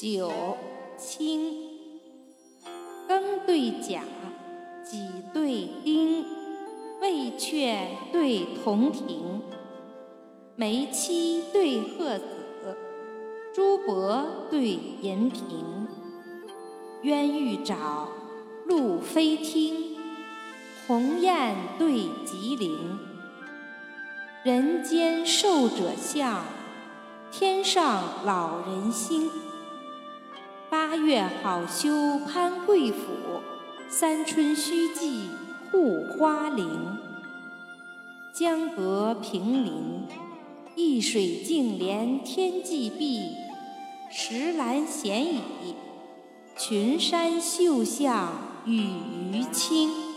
九清。庚对甲，己对丁，未阙对同庭，梅妻对鹤子，朱柏对银屏。鸳玉沼，鹭飞汀，鸿雁对吉林。人间寿者相，天上老人星。八月好修攀贵府，三春须记护花陵。江阁平林，一水净连天际碧；石栏闲倚，群山秀向与鱼青。